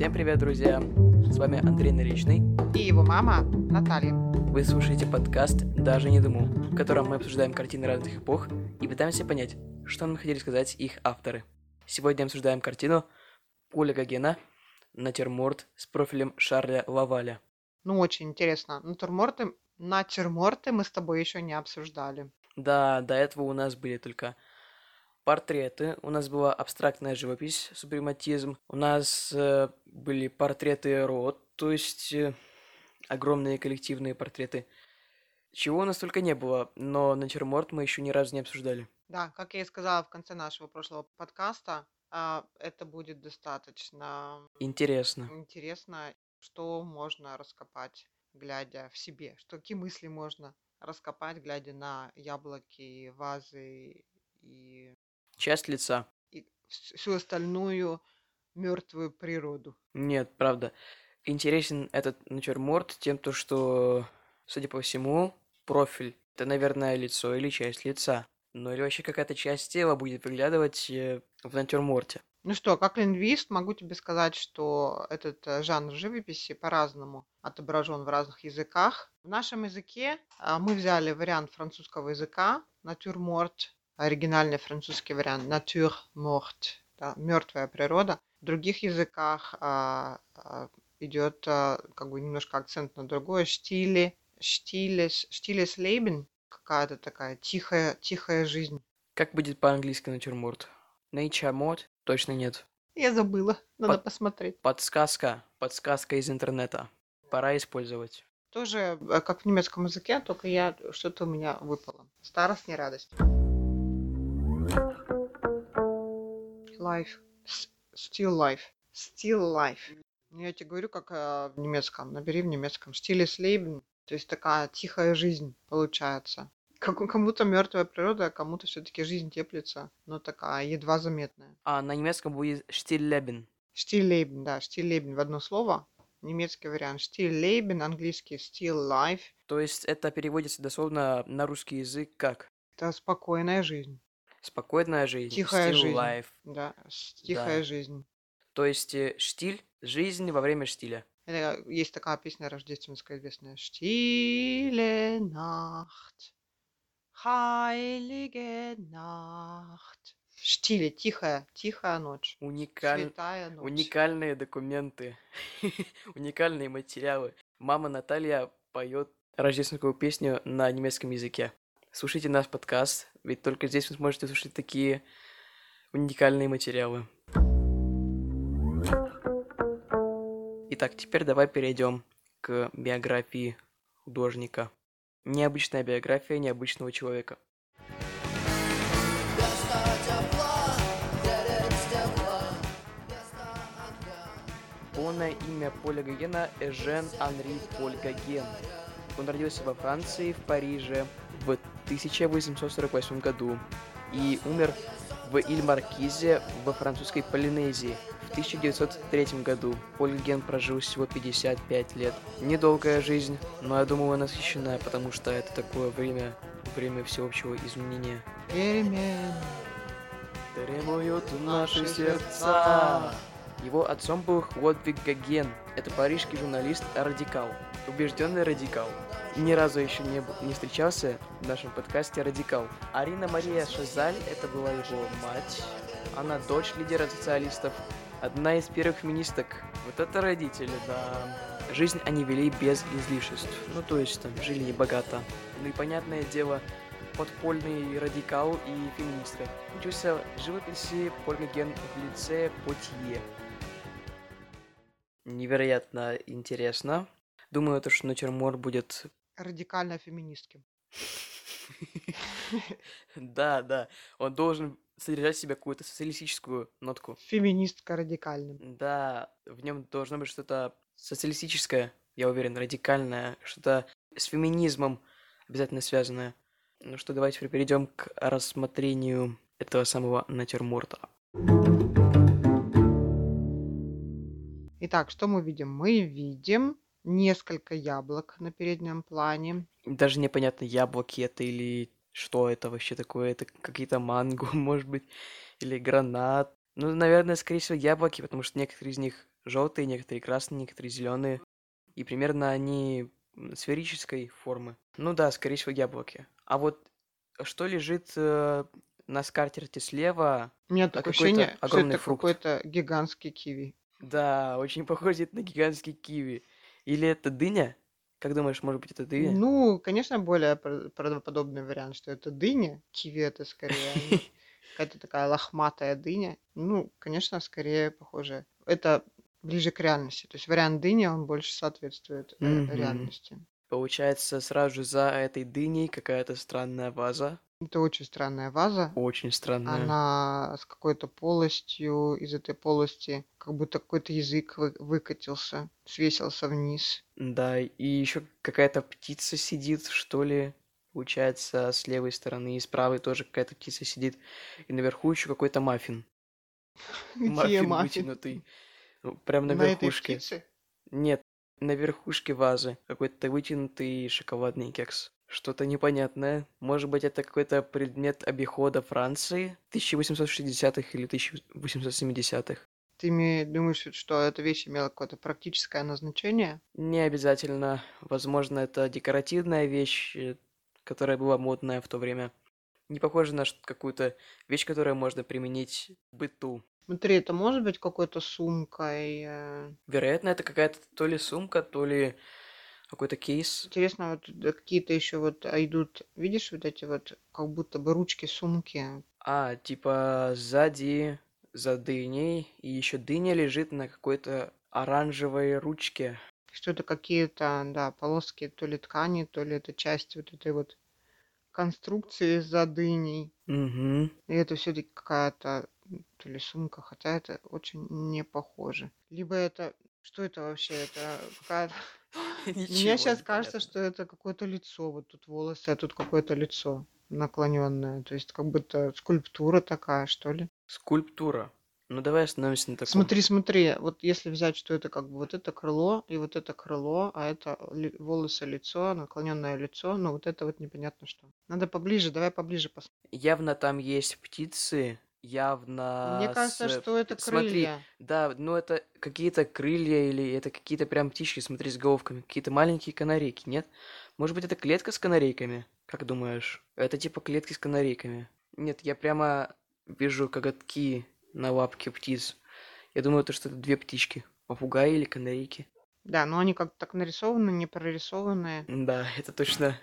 Всем привет, друзья! С вами Андрей Наречный. И его мама Наталья. Вы слушаете подкаст «Даже не думал», в котором мы обсуждаем картины разных эпох и пытаемся понять, что нам хотели сказать их авторы. Сегодня обсуждаем картину Поля Гогена «Натюрморт» с профилем Шарля Лаваля. Ну, очень интересно. Натюрморты, натюрморты мы с тобой еще не обсуждали. Да, до этого у нас были только портреты, у нас была абстрактная живопись, супрематизм, у нас э, были портреты род, то есть э, огромные коллективные портреты. Чего у нас только не было, но натюрморт мы еще ни разу не обсуждали. Да, как я и сказала в конце нашего прошлого подкаста, а, это будет достаточно Интересно. интересно, что можно раскопать, глядя в себе, что какие мысли можно раскопать, глядя на яблоки, вазы и, Часть лица. и вс- всю остальную мертвую природу. Нет, правда. Интересен этот натюрморт тем, то, что, судя по всему, профиль – это, наверное, лицо или часть лица. Ну или вообще какая-то часть тела будет выглядывать э, в натюрморте. Ну что, как лингвист могу тебе сказать, что этот э, жанр живописи по-разному отображен в разных языках. В нашем языке а, мы взяли вариант французского языка, натюрморт, оригинальный французский вариант, натюрморт, да, мертвая природа. В других языках а, а, идет а, как бы немножко акцент на другое, штиле, штилес, штилес лейбен, какая-то такая тихая, тихая жизнь. Как будет по-английски натюрморт? Nature mode? Точно нет. Я забыла, надо Под- посмотреть. Подсказка. Подсказка из интернета. Пора использовать. Тоже э, как в немецком языке, только я что-то у меня выпало. Старость не радость. Life. S- Still life. Still life. Ну, Я тебе говорю, как э, в немецком. Набери в немецком. Stilles Leben. То есть такая тихая жизнь получается. Как, кому-то мертвая природа, а кому-то все-таки жизнь теплится, но такая едва заметная. А на немецком будет Stillleben. Stillleben, да, Stillleben в одно слово. Немецкий вариант Stillleben, английский Still Life. То есть это переводится дословно на русский язык как Это спокойная жизнь. Спокойная жизнь, Тихая still жизнь. life. Да, тихая Да. жизнь. То есть э, штиль, жизнь во время штиля. Это есть такая песня рождественская известная. Stille Nacht, heilige Nacht. Штиле, тихая, тихая ночь. Уникаль... Святая ночь. Уникальные документы, уникальные материалы. Мама Наталья поет рождественскую песню на немецком языке. Слушайте наш подкаст, ведь только здесь вы сможете слушать такие уникальные материалы. Итак, теперь давай перейдем к биографии художника. Необычная биография необычного человека. Полное имя Поля Гогена Эжен Анри Поль Гоген. Он родился во Франции, в Париже в 1848 году и умер в Иль-Маркизе во французской Полинезии в 1903 году. Поль Гоген прожил всего 55 лет. Недолгая жизнь, но я думаю, насыщенная, потому что это такое время, время всеобщего изменения. Перемен. Требуют наши сердца. Его отцом был Хлодвиг Гоген. Это парижский журналист-радикал. Убежденный радикал. Ни разу еще не, б- не встречался в нашем подкасте радикал. Арина Мария Шазаль, это была его мать. Она дочь лидера социалистов. Одна из первых феминисток. Вот это родители, да. Жизнь они вели без излишеств. Ну, то есть там жили небогато. Ну и понятное дело, подпольный радикал и феминистка. Учился живописи Поль Гоген в лице Потье. Невероятно интересно. Думаю, то, что натюрморт будет... Радикально феминистки. Да, да. Он должен содержать в себе какую-то социалистическую нотку. Феминистка радикальным. Да, в нем должно быть что-то социалистическое, я уверен, радикальное, что-то с феминизмом обязательно связанное. Ну что, давайте перейдем к рассмотрению этого самого натюрморта. Итак, что мы видим? Мы видим несколько яблок на переднем плане. Даже непонятно, яблоки это или что это вообще такое. Это какие-то манго, может быть, или гранат. Ну, наверное, скорее всего, яблоки, потому что некоторые из них желтые, некоторые красные, некоторые зеленые. И примерно они сферической формы. Ну да, скорее всего, яблоки. А вот что лежит э, на скатерти слева? У меня такое ощущение, что это какой-то гигантский киви. Да, очень похоже на гигантский киви. Или это дыня? Как думаешь, может быть, это дыня? Ну, конечно, более правдоподобный вариант, что это дыня. Киви это скорее а какая-то такая лохматая дыня. Ну, конечно, скорее похоже. Это ближе к реальности. То есть вариант дыни, он больше соответствует mm-hmm. реальности. Получается, сразу за этой дыней какая-то странная ваза. Это очень странная ваза. Очень странная. Она с какой-то полостью, из этой полости как будто какой-то язык вы- выкатился, свесился вниз. Да, и еще какая-то птица сидит, что ли, получается, с левой стороны, и с правой тоже какая-то птица сидит. И наверху еще какой-то маффин. Где маффин? вытянутый. Ну, прям на, верхушке. Нет, на верхушке вазы. Какой-то вытянутый шоколадный кекс. Что-то непонятное. Может быть, это какой-то предмет обихода Франции 1860-х или 1870-х. Ты думаешь, что эта вещь имела какое-то практическое назначение? Не обязательно. Возможно, это декоративная вещь, э, которая была модная в то время. Не похоже на какую-то вещь, которую можно применить в быту. Смотри, это может быть какой-то сумкой. Э. Вероятно, это какая-то то ли сумка, то ли какой-то кейс. Интересно, вот какие-то еще вот а, идут, видишь, вот эти вот как будто бы ручки сумки. А, типа сзади за дыней, и еще дыня лежит на какой-то оранжевой ручке. Что это какие-то, да, полоски то ли ткани, то ли это часть вот этой вот конструкции за дыней. Угу. И это все-таки какая-то то ли сумка, хотя это очень не похоже. Либо это... Что это вообще? Это какая-то... Мне сейчас кажется, что это какое-то лицо. Вот тут волосы, а тут какое-то лицо наклоненное. То есть как будто скульптура такая, что ли. Скульптура. Ну давай остановимся на таком. Смотри, смотри, вот если взять, что это как бы вот это крыло и вот это крыло, а это ли, волосы, лицо, наклоненное лицо, ну вот это вот непонятно что. Надо поближе, давай поближе посмотрим. Явно там есть птицы, явно... Мне кажется, с... что это крылья. Смотри, да, ну это какие-то крылья или это какие-то прям птички, смотри, с головками. Какие-то маленькие канарейки, нет? Может быть, это клетка с канарейками? Как думаешь? Это типа клетки с канарейками. Нет, я прямо вижу коготки на лапке птиц. Я думаю, это что-то две птички. Попугаи или канарейки. Да, но они как-то так нарисованы, не прорисованные. Да, это точно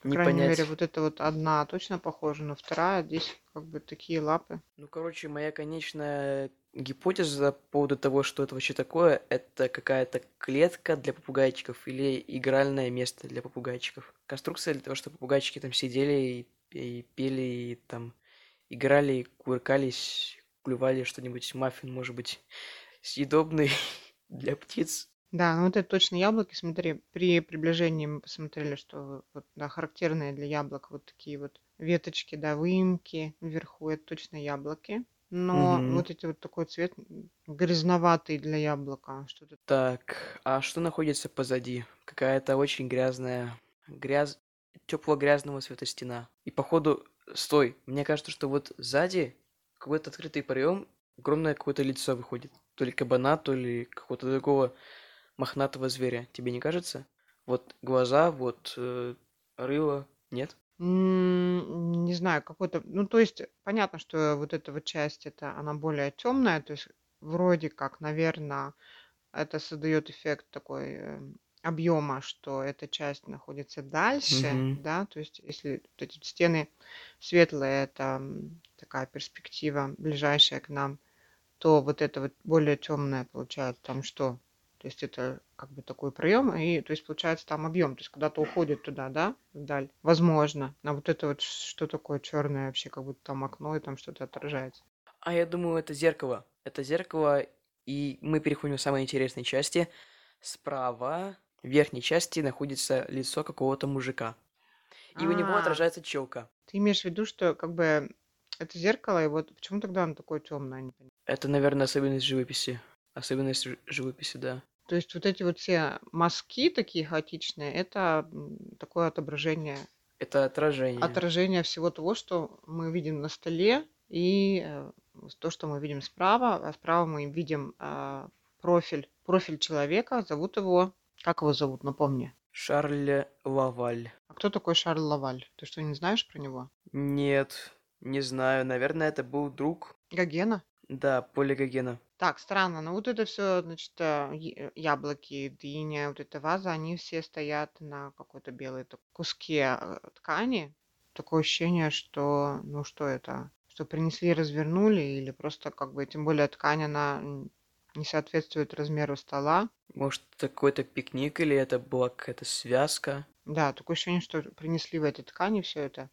по не крайней понять. мере, вот эта вот одна точно похожа, но вторая здесь как бы такие лапы. Ну, короче, моя конечная гипотеза по поводу того, что это вообще такое, это какая-то клетка для попугайчиков или игральное место для попугайчиков. Конструкция для того, чтобы попугайчики там сидели и, и пели, и там играли, кувыркались, клювали что-нибудь, маффин, может быть, съедобный для птиц. Да, ну вот это точно яблоки. Смотри, при приближении мы посмотрели, что вот, да, характерные для яблок вот такие вот веточки, да, выемки вверху, это точно яблоки. Но Мгм. вот эти вот такой цвет грязноватый для яблока. Что-то Так, а что находится позади? Какая-то очень грязная, гряз, тепло-грязного цвета стена. И походу, стой, мне кажется, что вот сзади какой-то открытый проем, огромное какое-то лицо выходит. То ли кабана, то ли какого-то другого мохнатого зверя, тебе не кажется? Вот глаза, вот э, рыло, нет? Не знаю, какой-то... Ну, то есть, понятно, что вот эта вот часть, это она более темная, то есть вроде как, наверное, это создает эффект такой э, объема, что эта часть находится дальше, Мгм. да, то есть если вот эти стены светлые, это такая перспектива ближайшая к нам, то вот это вот более темное получается там что? То есть это как бы такой проем, и то есть получается там объем, то есть куда-то уходит туда, да, вдаль. Возможно. А вот это вот что такое черное вообще, как будто там окно и там что-то отражается. А я думаю, это зеркало. Это зеркало, и мы переходим к самой интересной части. Справа, в верхней части, находится лицо какого-то мужика. И у него а. отражается челка. Ты имеешь в виду, что как бы это зеркало, и вот почему тогда оно такое темное? Это, наверное, особенность живописи. Особенность живописи, да. То есть вот эти вот все мазки такие хаотичные, это такое отображение, Это отражение. отражение всего того, что мы видим на столе, и э, то, что мы видим справа, а справа мы видим а, профиль. Профиль человека, зовут его... Как его зовут, напомни. Шарль Лаваль. А кто такой Шарль Лаваль? Ты что, не знаешь про него? Нет, не знаю. Наверное, это был друг. Гогена? Да, Поля Гогена. Так, странно. Ну вот это все, значит, э, я- яблоки, дыня, вот эта ваза, они все стоят на какой-то белой так- куске э, ткани. Такое ощущение, что, ну что это? Что принесли и развернули, или просто как бы, тем более ткань, она м, не соответствует размеру стола. Может, это какой-то пикник или это была какая-то связка? Да, такое ощущение, что принесли в этой ткани все это,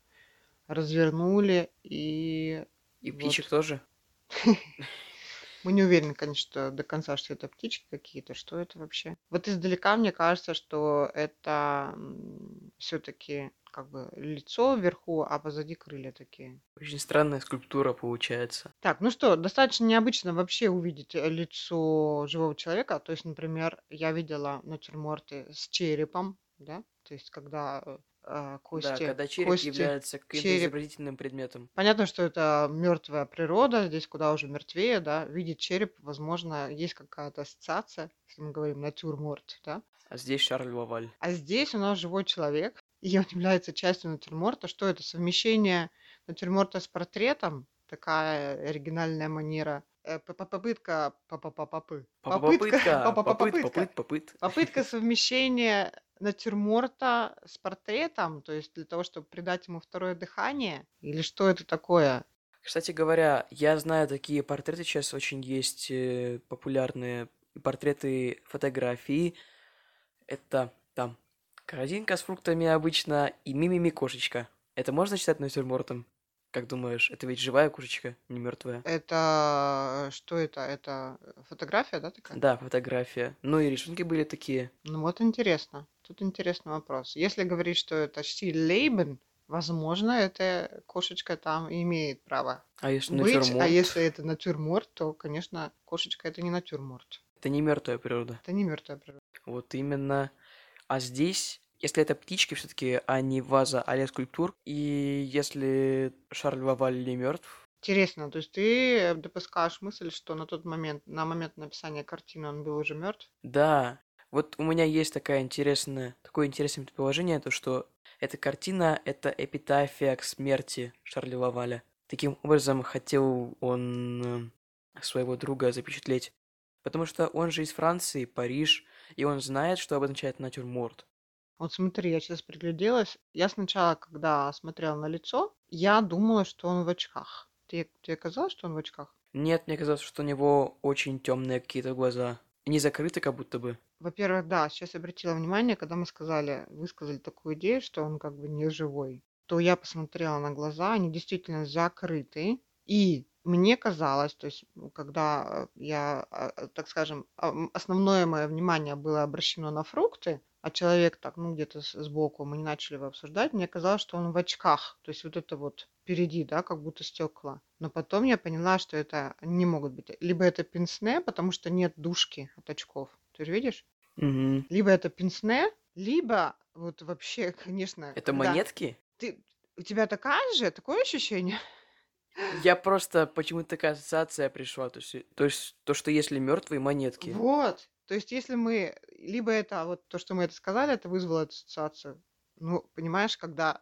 развернули, и И Вот. птичек тоже? Мы не уверены, конечно, до конца, что это птички какие-то, что это вообще. Вот издалека мне кажется, что это все-таки как бы лицо вверху, а позади крылья такие. Очень странная скульптура получается. Так, ну что, достаточно необычно вообще увидеть э, лицо живого человека. То есть, например, я видела натюрморты с черепом, да, то есть когда э, э, кости, Да, когда череп кости, является каким-то череп. изобразительным предметом. Понятно, что это мертвая природа, здесь куда уже мертвее, да. Видеть череп, возможно, есть какая-то ассоциация, если мы говорим натюрморт, да. А здесь Шарль Лаваль. А здесь у нас живой человек, и он является частью натюрморта. Что это? Совмещение натюрморта с портретом, такая оригинальная манера. Попытка. Попытка, попытка. попыт, попыт. Попытка совмещения натюрморта с портретом, то есть для того, чтобы придать ему второе дыхание, или что это такое? Кстати говоря, я знаю такие портреты сейчас очень есть э, популярные портреты фотографии. Это там корзинка с фруктами обычно и мимими кошечка. Это можно считать натюрмортом? Как думаешь, это ведь живая кошечка, не мертвая? Это что это? Это фотография, да, такая? Да, фотография. Ну и рисунки были такие. Ну вот интересно. Тут интересный вопрос. Если говорить, что это Лейбен, возможно, эта кошечка там имеет право А если быть, натюрморт? а если это натюрморт, то, конечно, кошечка это не натюрморт. Это не мертвая природа. Это не мертвая природа. Вот именно. А здесь, если это птички все-таки, а не ваза, а скульптур, и если Шарль Лаваль не мертв, Интересно, то есть ты допускаешь мысль, что на тот момент, на момент написания картины он был уже мертв? да. Вот у меня есть такая интересная, такое интересное предположение, то что эта картина — это эпитафия к смерти Шарля Лаваля. Таким образом, хотел он э, своего друга запечатлеть. Потому что он же из Франции, Париж, и он знает, что обозначает натюрморт. Вот смотри, я сейчас пригляделась. Я сначала, когда смотрела на лицо, я думала, что он в очках. Тебе, тебе казалось, что он в очках? Нет, мне казалось, что у него очень темные какие-то глаза. Не закрыты как будто бы. Во-первых, да, сейчас обратила внимание, когда мы сказали, высказали такую идею, что он как бы не живой, то я посмотрела на глаза, они действительно закрыты. И мне казалось, то есть, когда э, я, а, а, так скажем, а, основное мое внимание было обращено на фрукты, а человек так, ну, где-то сбоку, мы не начали его обсуждать, мне казалось, что он в очках, то есть вот это вот впереди, да, как будто стекла. Но потом я поняла, что это не могут быть. Либо это пенсне, потому что нет дужки от очков. Ты же видишь? Мгм. Либо это пенсне, либо вот вообще, конечно, Это когда монетки? ты, у тебя такая же, такое ощущение? Я просто почему-то такая ассоциация пришла. То есть, то есть то, что если мертвые монетки. Вот. То есть, если мы, либо это вот то, что мы это сказали, это вызвало ассоциацию. Ну, понимаешь, когда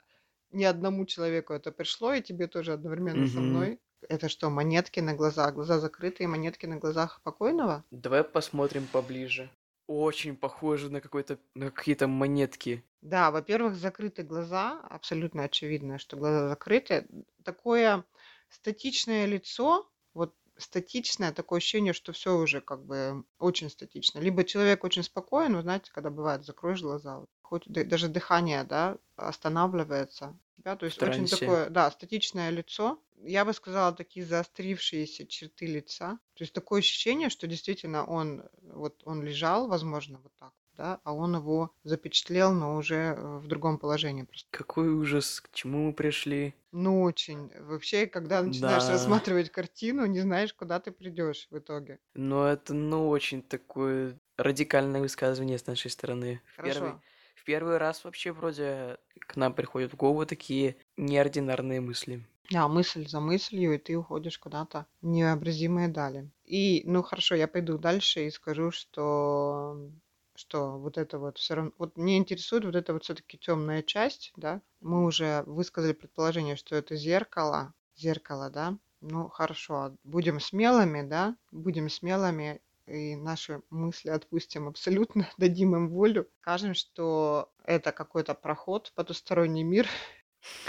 ни одному человеку это пришло, и тебе тоже одновременно со Мгм. мной. Это что, монетки на глазах? Глаза закрытые, монетки на глазах покойного? Давай посмотрим поближе. Очень похоже на какой-то на какие-то монетки. Да, во-первых, закрыты глаза, абсолютно очевидно, что глаза закрыты. Такое статичное лицо, вот статичное такое ощущение, что все уже как бы очень статично. Либо человек очень спокоен, вы знаете, когда бывает, закроешь глаза, вот, хоть даже дыхание, да, останавливается. Да, то есть В очень такое, да, статичное лицо. Я бы сказала, такие заострившиеся черты лица. То есть такое ощущение, что действительно он, вот он лежал, возможно, вот так, да, а он его запечатлел, но уже э, в другом положении просто. Какой ужас, к чему мы пришли. Ну, очень. Вообще, когда начинаешь Да. рассматривать картину, не знаешь, куда ты придешь в итоге. Но это, ну, очень такое радикальное высказывание с нашей стороны. В Хорошо. первый, В первый раз вообще вроде к нам приходят в голову такие неординарные мысли. Да, мысль за мыслью, и ты уходишь куда-то в невообразимые дали. И, ну хорошо, я пойду дальше и скажу, что что вот это вот все равно, вот мне интересует вот эта вот все-таки темная часть, да. Мы уже высказали предположение, что это зеркало, зеркало, да. Ну хорошо, будем смелыми, да, будем смелыми и наши мысли отпустим абсолютно, дадим им волю, скажем, что это какой-то проход в потусторонний мир.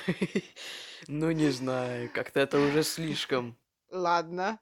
Ну, не знаю, как-то это уже слишком. Ладно.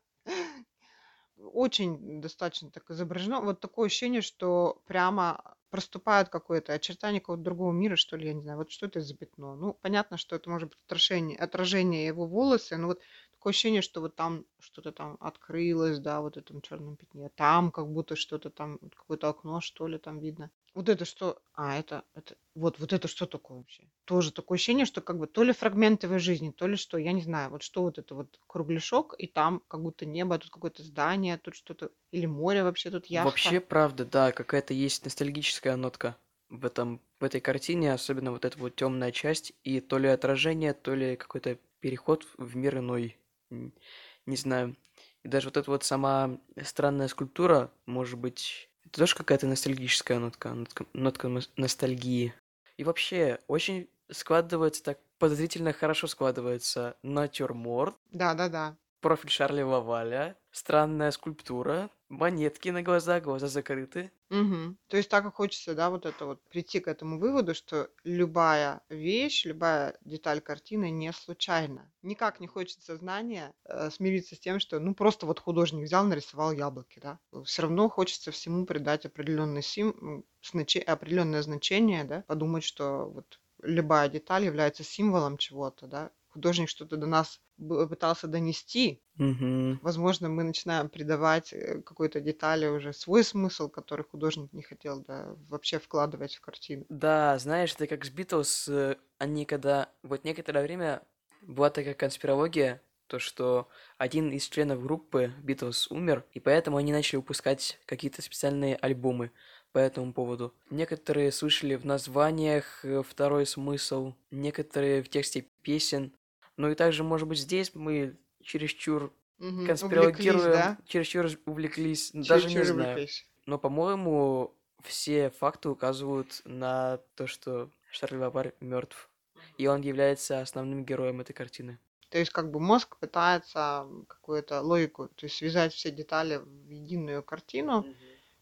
Очень достаточно так изображено. Вот такое ощущение, что прямо проступает какое-то очертание какого-то другого мира, что ли, я не знаю. Вот что это за пятно? Ну, понятно, что это может быть отражение, отражение его волосы, но вот такое ощущение, что вот там что-то там открылось, да, вот этом черном пятне. Там как будто что-то там, какое-то окно, что ли, там видно. Вот это что? А, это, это, вот, вот это что такое вообще? Тоже такое ощущение, что как бы то ли фрагменты его жизни, то ли что, я не знаю, вот что вот это вот кругляшок, и там как будто небо, тут какое-то здание, тут что-то, или море вообще, тут яхта. Вообще, правда, да, какая-то есть ностальгическая нотка в этом в этой картине, особенно вот эта вот темная часть, и то ли отражение, то ли какой-то переход в мир иной не знаю. И даже вот эта вот сама странная скульптура, может быть, это тоже какая-то ностальгическая нотка, нотка, нотка ностальгии. И вообще, очень складывается так подозрительно хорошо складывается натюрморт. Да-да-да профиль Шарля Лаваля, странная скульптура, монетки на глаза, глаза закрыты. Угу. То есть так и хочется, да, вот это вот прийти к этому выводу, что любая вещь, любая деталь картины не случайна. Никак не хочется знания э, смириться с тем, что ну просто вот художник взял, нарисовал яблоки, да. Все равно хочется всему придать определенный сим, значи, определенное значение, да, подумать, что вот любая деталь является символом чего-то, да, художник что-то до нас пытался донести. Угу. Возможно, мы начинаем придавать э, какой-то детали уже свой смысл, который художник не хотел да, вообще вкладывать в картину. Да, знаешь, это как с Битлз, э, они когда... Вот некоторое время была такая конспирология, то, что один из членов группы Битлз умер, и поэтому они начали выпускать какие-то специальные альбомы по этому поводу. Некоторые слышали в названиях э, второй смысл, некоторые в тексте песен. Ну и также, может быть, здесь мы чересчур угу. конспирологируем, да? чересчур увлеклись, чересчур даже не знаю. Увлеклись. Но, по-моему, все факты указывают на то, что Шарль Вабар мертв. И он является основным героем этой картины. То есть как бы мозг пытается какую-то логику, то есть связать все детали в единую картину, mm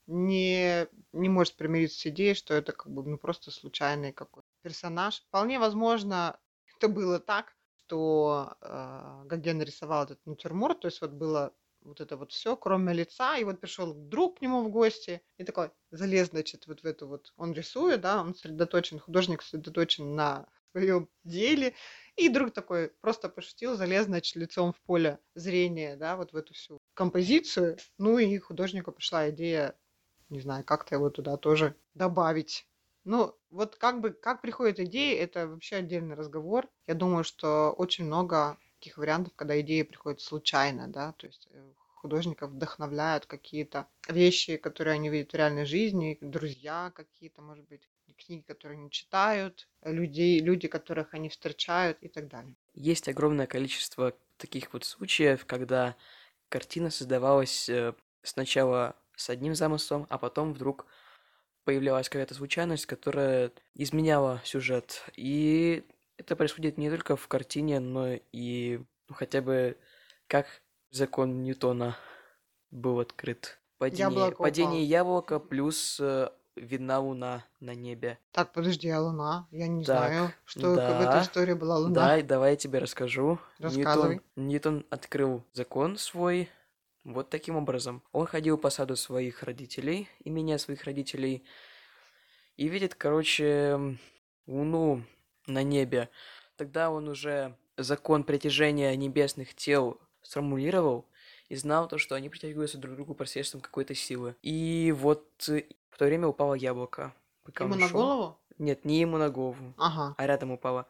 не, не может примириться с идеей, что это как бы ну, просто случайный какой-то персонаж. Вполне возможно, это было так, что э, Гоген нарисовал этот натюрморт, то есть вот было вот это вот все, кроме лица, и вот пришел друг к нему в гости, и такой залез, значит, вот в эту вот, он рисует, да, он сосредоточен, художник сосредоточен на своем деле, и друг такой просто пошутил, залез, значит, лицом в поле зрения, да, вот в эту всю композицию, ну и художнику пришла идея, не знаю, как-то его туда тоже добавить. Ну, вот как бы, как приходят идеи, это вообще отдельный разговор. Я думаю, что очень много таких вариантов, когда идеи приходят случайно, да, то есть э, художников вдохновляют какие-то вещи, которые они видят в реальной жизни, друзья какие-то, может быть, книги, которые они читают, людей, люди, которых они встречают и так далее. Есть огромное количество таких вот случаев, когда картина создавалась э, сначала с одним замыслом, а потом вдруг появлялась какая-то случайность, которая изменяла сюжет. И это происходит не только в картине, но и ну, хотя бы как закон Ньютона был открыт. Падение, яблоко падение яблока плюс э, видна луна на небе. Так, подожди, а луна? Я не так, знаю, что да, в этой истории была луна. Да, давай я тебе расскажу. Рассказывай. Ньютон, Ньютон открыл закон свой, вот таким образом. Он ходил по саду своих родителей, имения своих родителей, и видит, короче, луну на небе. Тогда он уже закон притяжения небесных тел сформулировал и знал то, что они притягиваются друг к другу посредством какой-то силы. И вот в то время упало яблоко. Пока ему на шел. голову? Нет, не ему на голову, ага. а рядом упало.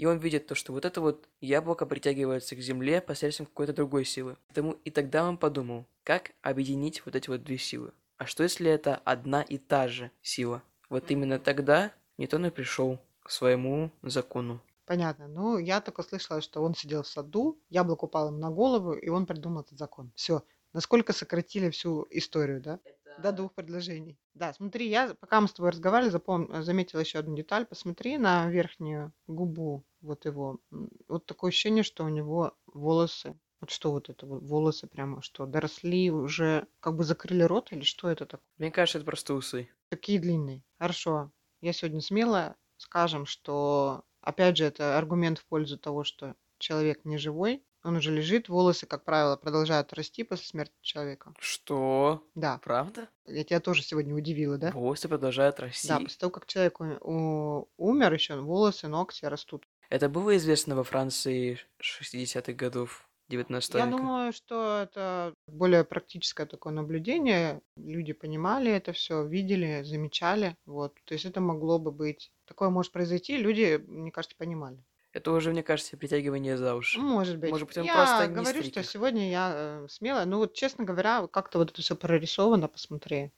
И он видит то, что вот это вот яблоко притягивается к земле посредством какой-то другой силы. Поэтому и тогда он подумал, как объединить вот эти вот две силы. А что если это одна и та же сила? Вот именно тогда не то и пришел к своему закону. Понятно. Ну, я только слышала, что он сидел в саду, яблоко упало ему на голову, и он придумал этот закон. Все. Насколько сократили всю историю, да? До двух предложений. Да, смотри, я, пока мы с тобой разговаривали, запом... заметила еще одну деталь. Посмотри на верхнюю губу вот его. Вот такое ощущение, что у него волосы вот что вот это вот, волосы прямо что, доросли уже, как бы закрыли рот или что это такое? Мне кажется, это просто усы. Такие длинные. Хорошо. Я сегодня смело скажем, что, опять же, это аргумент в пользу того, что человек не живой, он уже лежит, волосы, как правило, продолжают расти после смерти человека. Что? Да. Правда? Я тебя тоже сегодня удивила, да? Волосы продолжают расти. Да, после того, как человек умер еще, волосы, ногти растут. Это было известно во Франции 60-х годов 19 Я века. думаю, что это более практическое такое наблюдение. Люди понимали это все, видели, замечали. Вот. То есть это могло бы быть... Такое может произойти, люди, мне кажется, понимали. Это уже, мне кажется, притягивание за уши. Может быть. Может быть, он я просто не говорю, стриг что сегодня я э, смелая. Ну вот, честно говоря, как-то вот это все прорисовано, посмотри.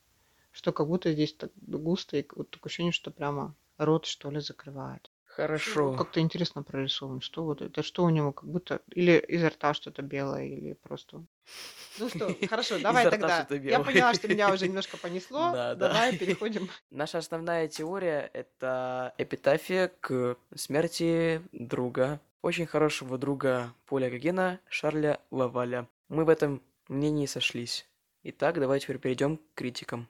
Что как будто здесь так густо, и вот такое ощущение, что прямо рот, что ли, закрывает. Хорошо. Как-то интересно прорисован. Что вот это, что у него, как будто... Или изо рта что-то белое, или просто... Ну что, хорошо, давай тогда. Я поняла, что меня уже немножко понесло. Да, да. Давай переходим. Наша основная теория — это эпитафия к смерти друга, очень хорошего друга Поля Гогена, Шарля Лаваля. Мы в этом мнении сошлись. Итак, давай теперь перейдем к критикам.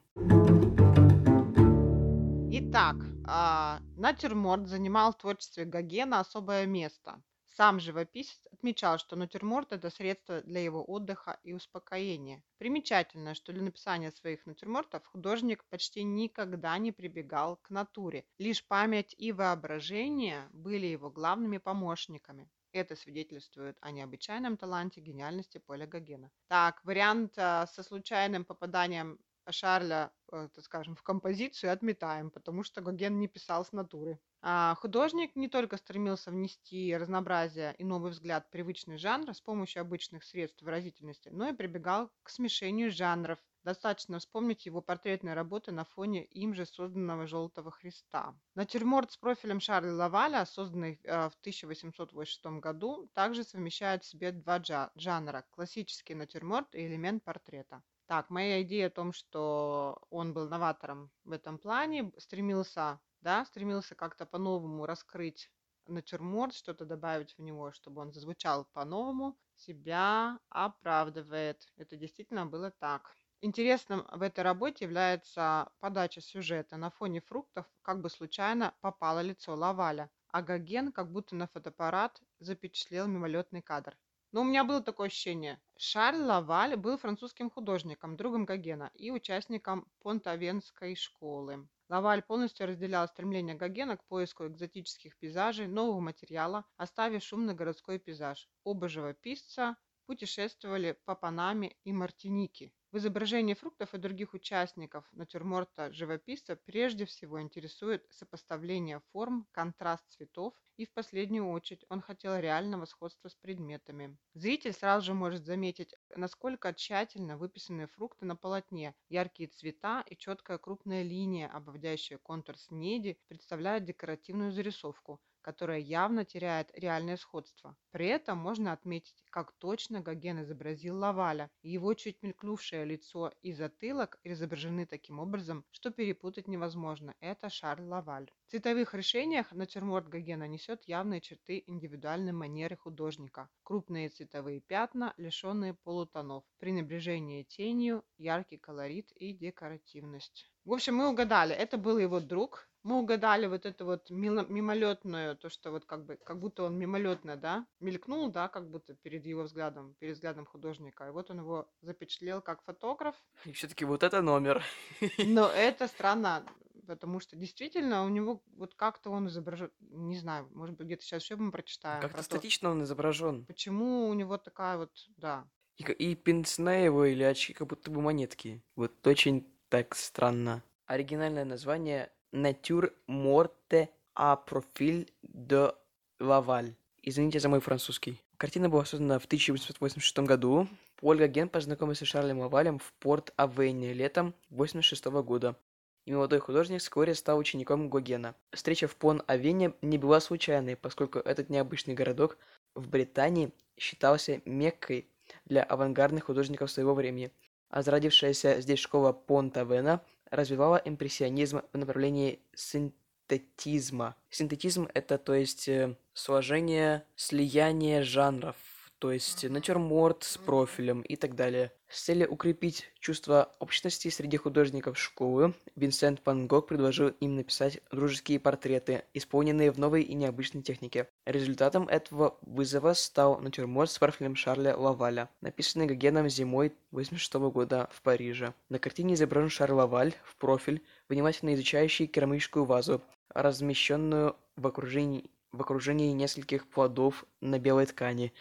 Итак, а, натюрморт занимал в творчестве Гогена особое место. Сам живописец отмечал, что натюрморт – это средство для его отдыха и успокоения. Примечательно, что для написания своих натюрмортов художник почти никогда не прибегал к натуре. Лишь память и воображение были его главными помощниками. Это свидетельствует о необычайном таланте гениальности Поля Гогена. Так, вариант а, со случайным попаданием Шарля, э, скажем, в композицию отметаем, потому что Гоген не писал с натуры. А, художник не только стремился внести разнообразие и новый взгляд в привычный жанр с помощью обычных средств выразительности, но и прибегал к смешению жанров. Достаточно вспомнить его портретные работы на фоне им же созданного «Желтого Христа». Натюрморт с профилем Шарля Лаваля, созданный э, в 1886 году, также совмещает в себе два жанра – классический натюрморт и элемент портрета. Так, моя идея о том, что он был новатором в этом плане, стремился, да, стремился как-то по-новому раскрыть натюрморт, что-то добавить в него, чтобы он зазвучал по-новому, себя оправдывает. Это действительно было так. Интересным в этой работе является подача сюжета. На фоне фруктов как бы случайно попало лицо Лаваля, а Гоген как будто на фотоаппарат запечатлел мимолетный кадр. Но у меня было такое ощущение. Шарль Лаваль был французским художником, другом Гогена и участником Понтавенской школы. Лаваль полностью разделял стремление Гогена к поиску экзотических пейзажей, нового материала, оставив шумный городской пейзаж. Оба живописца путешествовали по Панаме и Мартиники. В изображении фруктов и других участников натюрморта живописца прежде всего интересует сопоставление форм, контраст цветов и в последнюю очередь он хотел реального сходства с предметами. Зритель сразу же может заметить, насколько тщательно выписаны фрукты на полотне. Яркие цвета и четкая крупная линия, обводящая контур снеди, представляют декоративную зарисовку, которая явно теряет реальное сходство. При этом можно отметить, как точно Гоген изобразил Лаваля. Его чуть мелькнувшее лицо и затылок изображены таким образом, что перепутать невозможно. Это Шарль Лаваль. В цветовых решениях натюрморт Гогена несет явные черты индивидуальной манеры художника. Крупные цветовые пятна, лишенные полутонов, пренебрежение тенью, яркий колорит и декоративность. В общем, мы угадали, это был его друг, мы угадали вот это вот мимолетное, то, что вот как бы, как будто он мимолетно, да, мелькнул, да, как будто перед его взглядом, перед взглядом художника. И вот он его запечатлел как фотограф. И все-таки вот это номер. Но это странно, потому что действительно у него вот как-то он изображен, не знаю, может быть, где-то сейчас еще мы прочитаем. Как-то про то, статично он изображен. Почему у него такая вот, да, И, и пенсне его или очки как будто бы монетки. Вот очень так странно. Оригинальное название Morte a Profil de Laval. Извините за мой французский. Картина была создана в 1886 году. Поль Гоген познакомился с Шарлем Лавалем в Порт-Авене летом 1986 года. и молодой художник вскоре стал учеником Гогена. Встреча в Пон-Авене не была случайной, поскольку этот необычный городок в Британии считался меккой для авангардных художников своего времени, а зародившаяся здесь школа Пон-Тавена развивала импрессионизм в направлении синтетизма. Синтетизм – это, то есть, э, сложение, слияние жанров, то есть натюрморт с профилем и так далее. С целью укрепить чувство общности среди художников школы, Винсент Ван Гог предложил им написать дружеские портреты, исполненные в новой и необычной технике. Результатом этого вызова стал натюрморт с профилем Шарля Лаваля, написанный Гогеном зимой 1986 года в Париже. На картине изображен Шарль Лаваль в профиль, внимательно изучающий керамическую вазу, размещенную в окружении, в окружении нескольких плодов на белой ткани.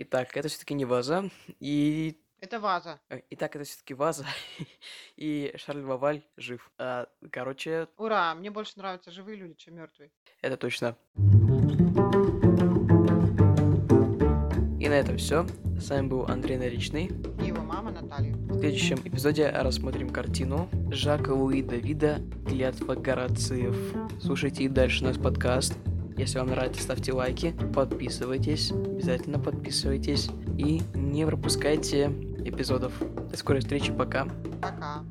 Итак, это все-таки не ваза. И Это ваза. э, Итак, это все-таки ваза. И Шарль Ваваль жив. А, короче, Ура! Мне больше нравятся живые люди, чем мертвые. это точно. И на этом все. С вами был Андрей Наричный. И его мама Наталья. В следующем эпизоде рассмотрим картину Жака Луи Давида «Клятва Горациев». Слушайте и дальше наш подкаст. Если вам нравится, ставьте лайки, подписывайтесь, обязательно подписывайтесь и не пропускайте эпизодов. До скорой встречи, пока. Пока.